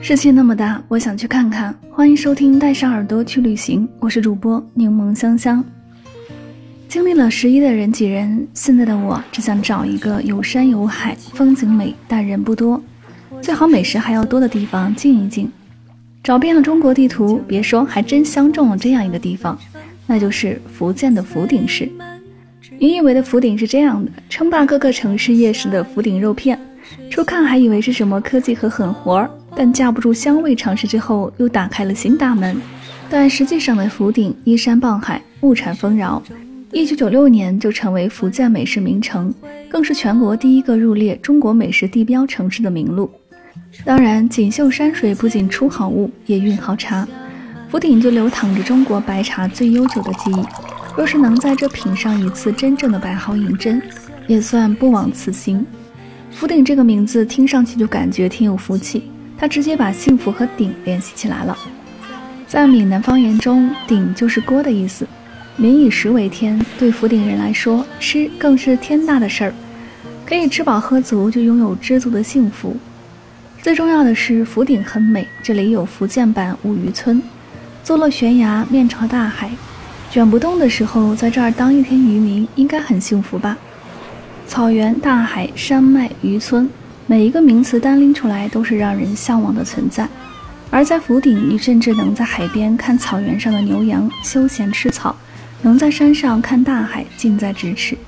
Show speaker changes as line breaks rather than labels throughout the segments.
世界那么大，我想去看看。欢迎收听《带上耳朵去旅行》，我是主播柠檬香香。经历了十一的人挤人，现在的我只想找一个有山有海、风景美但人不多，最好美食还要多的地方静一静。找遍了中国地图，别说还真相中了这样一个地方，那就是福建的福鼎市。你以为的福鼎是这样的，称霸各个城市夜市的福鼎肉片，初看还以为是什么科技和狠活儿。但架不住香味，尝试之后又打开了新大门。但实际上的福鼎依山傍海，物产丰饶，一九九六年就成为福建美食名城，更是全国第一个入列中国美食地标城市的名录。当然，锦绣山水不仅出好物，也蕴好茶。福鼎就流淌着中国白茶最悠久的记忆。若是能在这品上一次真正的白毫银针，也算不枉此行。福鼎这个名字听上去就感觉挺有福气。它直接把幸福和鼎联系起来了。在闽南方言中，鼎就是锅的意思。民以食为天，对福鼎人来说，吃更是天大的事儿。可以吃饱喝足，就拥有知足的幸福。最重要的是，福鼎很美，这里有福建版五渔村，坐落悬崖，面朝大海，卷不动的时候，在这儿当一天渔民，应该很幸福吧？草原、大海、山脉、渔村。每一个名词单拎出来都是让人向往的存在，而在福鼎，你甚至能在海边看草原上的牛羊休闲吃草，能在山上看大海近在咫尺。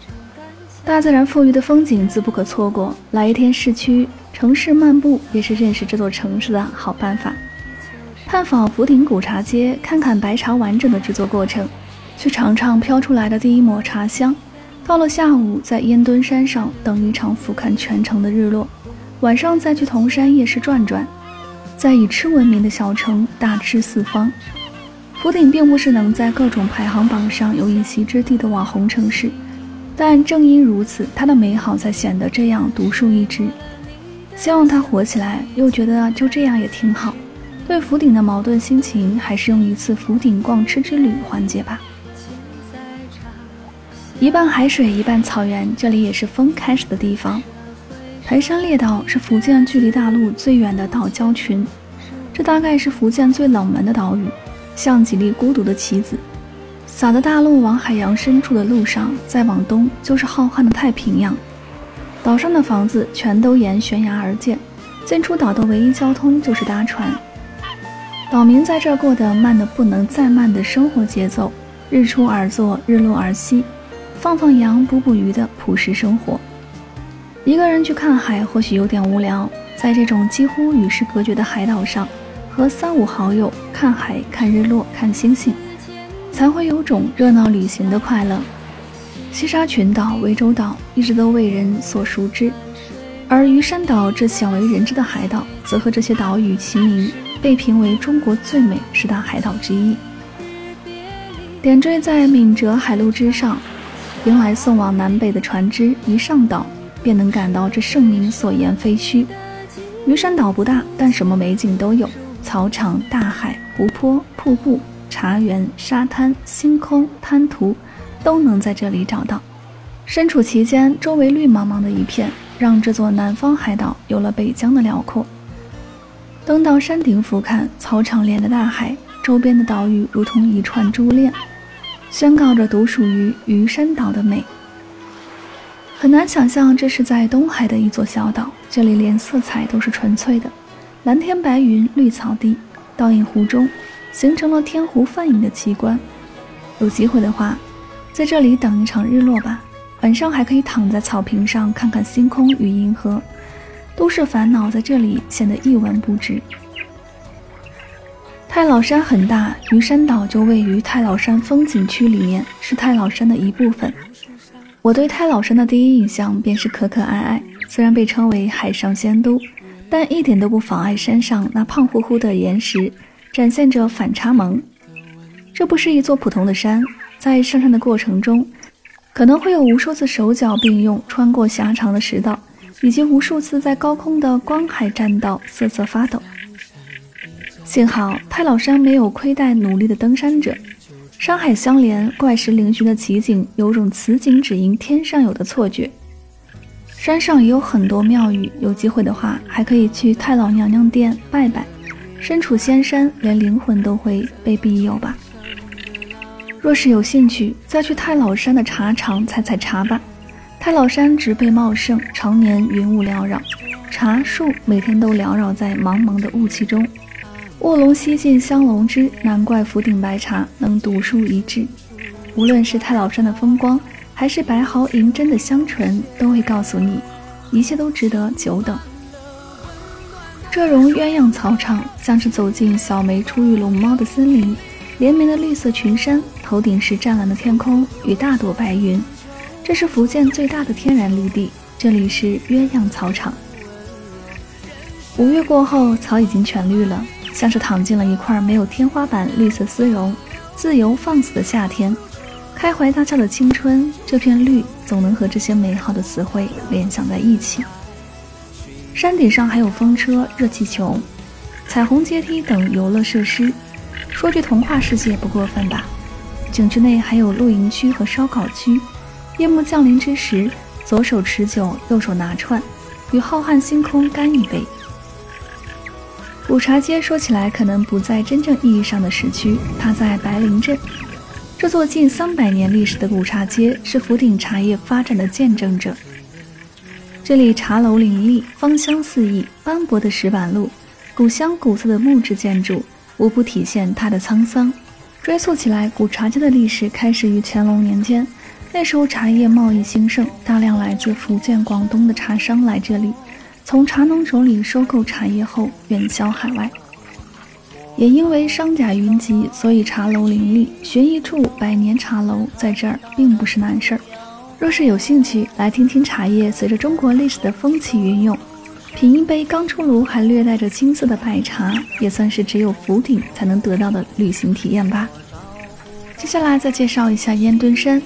大自然赋予的风景自不可错过，来一天市区城市漫步也是认识这座城市的好办法。探访福鼎古茶街，看看白茶完整的制作过程，去尝尝飘出来的第一抹茶香。到了下午，在烟墩山上等一场俯瞰全城的日落。晚上再去铜山夜市转转，在以吃闻名的小城大吃四方。福鼎并不是能在各种排行榜上有一席之地的网红城市，但正因如此，它的美好才显得这样独树一帜。希望它火起来，又觉得就这样也挺好。对福鼎的矛盾心情，还是用一次福鼎逛吃之旅缓解吧。一半海水，一半草原，这里也是风开始的地方。台山列岛是福建距离大陆最远的岛礁群，这大概是福建最冷门的岛屿，像几粒孤独的棋子，撒的大陆往海洋深处的路上，再往东就是浩瀚的太平洋。岛上的房子全都沿悬崖而建，进出岛的唯一交通就是搭船。岛民在这过得慢得不能再慢的生活节奏，日出而作，日落而息，放放羊，捕捕鱼的朴实生活。一个人去看海或许有点无聊，在这种几乎与世隔绝的海岛上，和三五好友看海、看日落、看星星，才会有种热闹旅行的快乐。西沙群岛、涠洲岛一直都为人所熟知，而鱼山岛这鲜为人知的海岛，则和这些岛屿齐名，被评为中国最美十大海岛之一。点缀在闽浙海路之上，迎来送往南北的船只，一上岛。便能感到这盛名所言非虚。鱼山岛不大，但什么美景都有：草场、大海、湖泊、瀑布、茶园、沙滩、星空、滩涂，都能在这里找到。身处其间，周围绿茫茫的一片，让这座南方海岛有了北疆的辽阔。登到山顶俯瞰，草场连的大海，周边的岛屿如同一串珠链，宣告着独属于鱼山岛的美。很难想象这是在东海的一座小岛，这里连色彩都是纯粹的，蓝天白云、绿草地，倒映湖中，形成了天湖泛影的奇观。有机会的话，在这里等一场日落吧。晚上还可以躺在草坪上看看星空与银河，都市烦恼在这里显得一文不值。太老山很大，鱼山岛就位于太老山风景区里面，是太老山的一部分。我对太老山的第一印象便是可可爱爱，虽然被称为海上仙都，但一点都不妨碍山上那胖乎乎的岩石展现着反差萌。这不是一座普通的山，在上山的过程中，可能会有无数次手脚并用穿过狭长的石道，以及无数次在高空的观海栈道瑟瑟发抖。幸好太老山没有亏待努力的登山者，山海相连、怪石嶙峋的奇景，有种此景只应天上有的错觉。山上也有很多庙宇，有机会的话还可以去太老娘娘殿拜拜。身处仙山，连灵魂都会被庇佑吧。若是有兴趣，再去太老山的茶厂采采茶吧。太老山植被茂盛，常年云雾缭绕，茶树每天都缭绕在茫茫的雾气中。卧龙西进香龙枝，难怪福鼎白茶能独树一帜。无论是太老山的风光，还是白毫银针的香醇，都会告诉你，一切都值得久等。这绒鸳鸯草场像是走进小梅出狱龙猫的森林，连绵的绿色群山，头顶是湛蓝的天空与大朵白云。这是福建最大的天然绿地，这里是鸳鸯草场。五月过后，草已经全绿了。像是躺进了一块没有天花板绿色丝绒，自由放肆的夏天，开怀大笑的青春。这片绿总能和这些美好的词汇联想在一起。山顶上还有风车、热气球、彩虹阶梯等游乐设施，说句童话世界不过分吧。景区内还有露营区和烧烤区。夜幕降临之时，左手持酒，右手拿串，与浩瀚星空干一杯。古茶街说起来可能不在真正意义上的市区，它在白林镇。这座近三百年历史的古茶街是福鼎茶叶发展的见证者。这里茶楼林立，芳香四溢，斑驳的石板路，古香古色的木质建筑，无不体现它的沧桑。追溯起来，古茶街的历史开始于乾隆年间，那时候茶叶贸易兴盛，大量来自福建、广东的茶商来这里。从茶农手里收购茶叶后，远销海外。也因为商贾云集，所以茶楼林立。寻一处百年茶楼，在这儿并不是难事儿。若是有兴趣，来听听茶叶随着中国历史的风起云涌，品一杯刚出炉还略带着青涩的白茶，也算是只有福鼎才能得到的旅行体验吧。接下来再介绍一下烟墩山，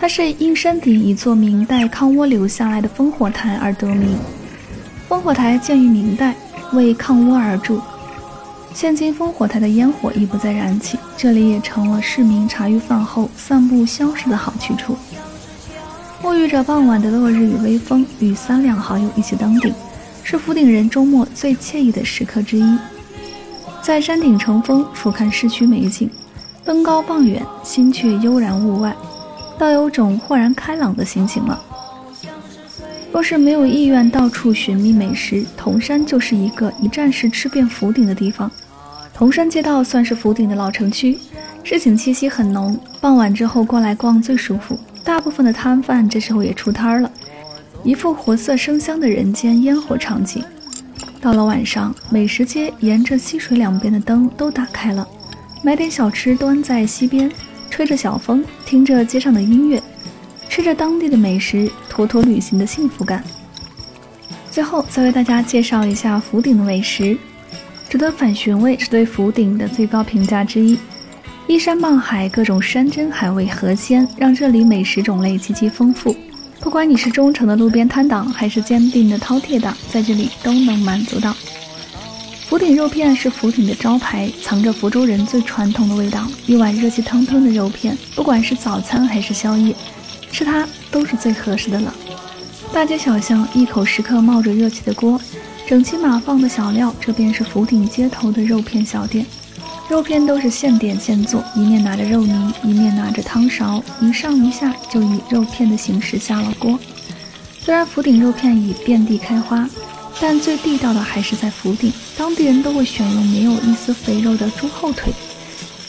它是因山顶一座明代抗倭留下来的烽火台而得名。烽火台建于明代，为抗倭而筑。现今烽火台的烟火已不再燃起，这里也成了市民茶余饭后散步消食的好去处。沐浴着傍晚的落日与微风，与三两好友一起登顶，是福鼎人周末最惬意的时刻之一。在山顶乘风，俯瞰市区美景，登高望远，心却悠然物外，倒有种豁然开朗的心情了。若是没有意愿到处寻觅美食，铜山就是一个一站式吃遍福鼎的地方。铜山街道算是福鼎的老城区，市井气息很浓。傍晚之后过来逛最舒服，大部分的摊贩这时候也出摊儿了，一副活色生香的人间烟火场景。到了晚上，美食街沿着溪水两边的灯都打开了，买点小吃端在溪边，吹着小风，听着街上的音乐。吃着当地的美食，妥妥旅行的幸福感。最后再为大家介绍一下福鼎的美食，值得反寻味，是对福鼎的最高评价之一。依山傍海，各种山珍海味河鲜，让这里美食种类极其丰富。不管你是忠诚的路边摊档，还是坚定的饕餮党，在这里都能满足到。福鼎肉片是福鼎的招牌，藏着福州人最传统的味道。一碗热气腾腾的肉片，不管是早餐还是宵夜。吃它都是最合适的了。大街小巷，一口时刻冒着热气的锅，整齐码放的小料，这便是福鼎街头的肉片小店。肉片都是现点现做，一面拿着肉泥，一面拿着汤勺，一上一下就以肉片的形式下了锅。虽然福鼎肉片已遍地开花，但最地道的还是在福鼎，当地人都会选用没有一丝肥肉的猪后腿，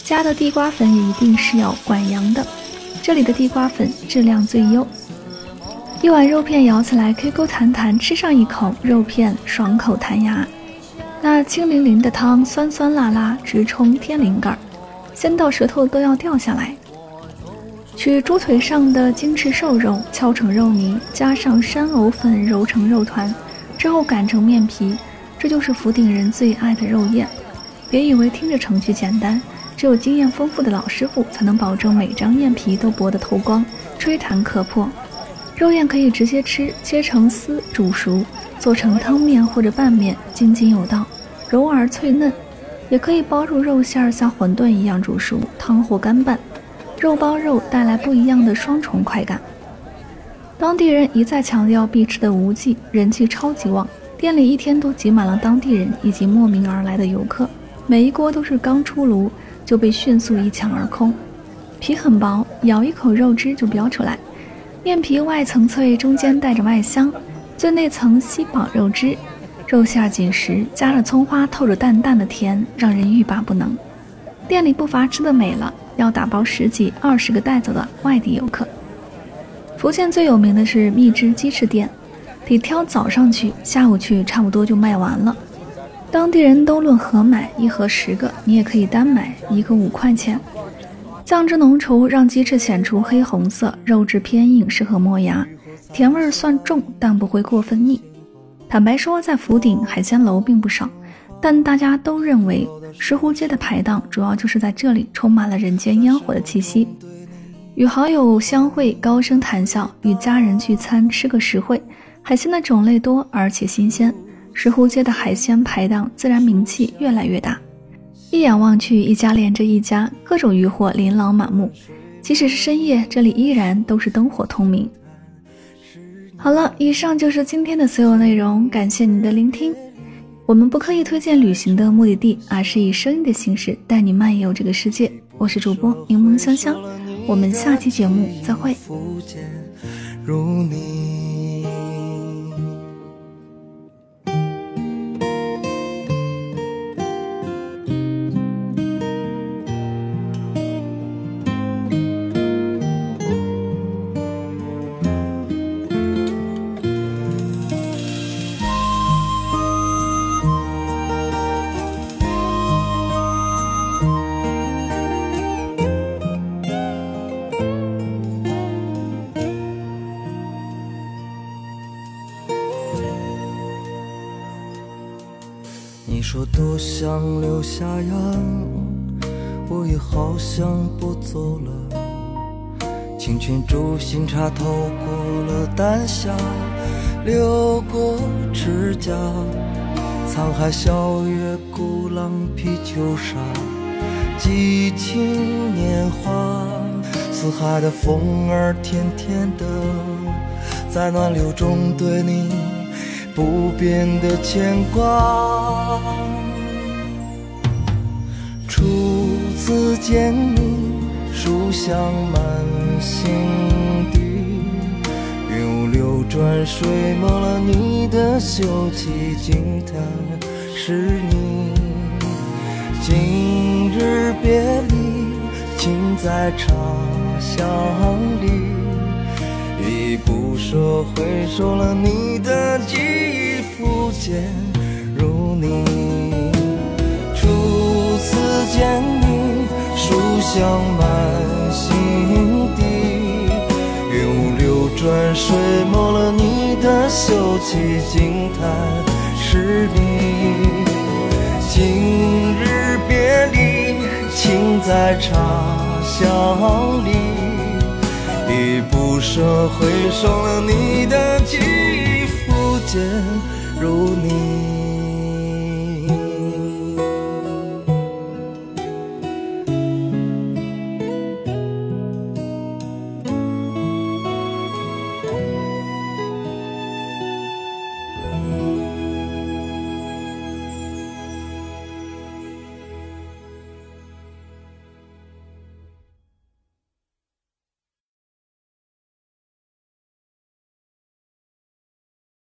加的地瓜粉也一定是要管羊的。这里的地瓜粉质量最优，一碗肉片咬起来 Q Q 弹弹，吃上一口肉片爽口弹牙。那清淋淋的汤，酸酸辣辣，直冲天灵盖儿，鲜到舌头都要掉下来。取猪腿上的精翅瘦肉，敲成肉泥，加上山藕粉揉成肉团，之后擀成面皮，这就是福鼎人最爱的肉燕。别以为听着程序简单，只有经验丰富的老师傅才能保证每张燕皮都薄得透光，吹弹可破。肉燕可以直接吃，切成丝煮熟，做成汤面或者拌面，津津有道，柔而脆嫩；也可以包入肉馅儿，像馄饨一样煮熟，汤或干拌。肉包肉带来不一样的双重快感。当地人一再强调必吃的无忌，人气超级旺，店里一天都挤满了当地人以及慕名而来的游客。每一锅都是刚出炉就被迅速一抢而空。皮很薄，咬一口肉汁就飙出来。面皮外层脆，中间带着麦香，最内层吸饱肉汁，肉馅紧实，加了葱花，透着淡淡的甜，让人欲罢不能。店里不乏吃的美了。要打包十几、二十个带走的外地游客。福建最有名的是蜜汁鸡翅店，得挑早上去，下午去差不多就卖完了。当地人都论盒买，一盒十个，你也可以单买，一个五块钱。酱汁浓稠，让鸡翅显出黑红色，肉质偏硬，适合磨牙。甜味儿算重，但不会过分腻。坦白说，在福鼎海鲜楼并不少。但大家都认为石湖街的排档主要就是在这里充满了人间烟火的气息。与好友相会，高声谈笑；与家人聚餐，吃个实惠。海鲜的种类多，而且新鲜。石湖街的海鲜排档自然名气越来越大。一眼望去，一家连着一家，各种渔获琳琅满目。即使是深夜，这里依然都是灯火通明。好了，以上就是今天的所有内容，感谢你的聆听。我们不刻意推荐旅行的目的地，而是以声音的形式带你漫游这个世界。我是主播柠檬香香，我们下期节目再会。
你下呀，我也好想不走了。清泉煮新茶，透过了丹霞，流过赤甲。沧海笑月，鼓浪劈酒沙，激情年华。四海的风儿甜甜的，在暖流中对你。不变的牵挂。次见你，书香满心底。云雾流转，水墨了你的秀气，惊叹是你。今日别离，请在茶香里。一不舍，回首了你的记忆，浮现如你。香满心底。云雾流转，水没了你的秀气，惊叹是你。今日别离，情在茶香里。一不舍，回首了你的记忆，浮见如你。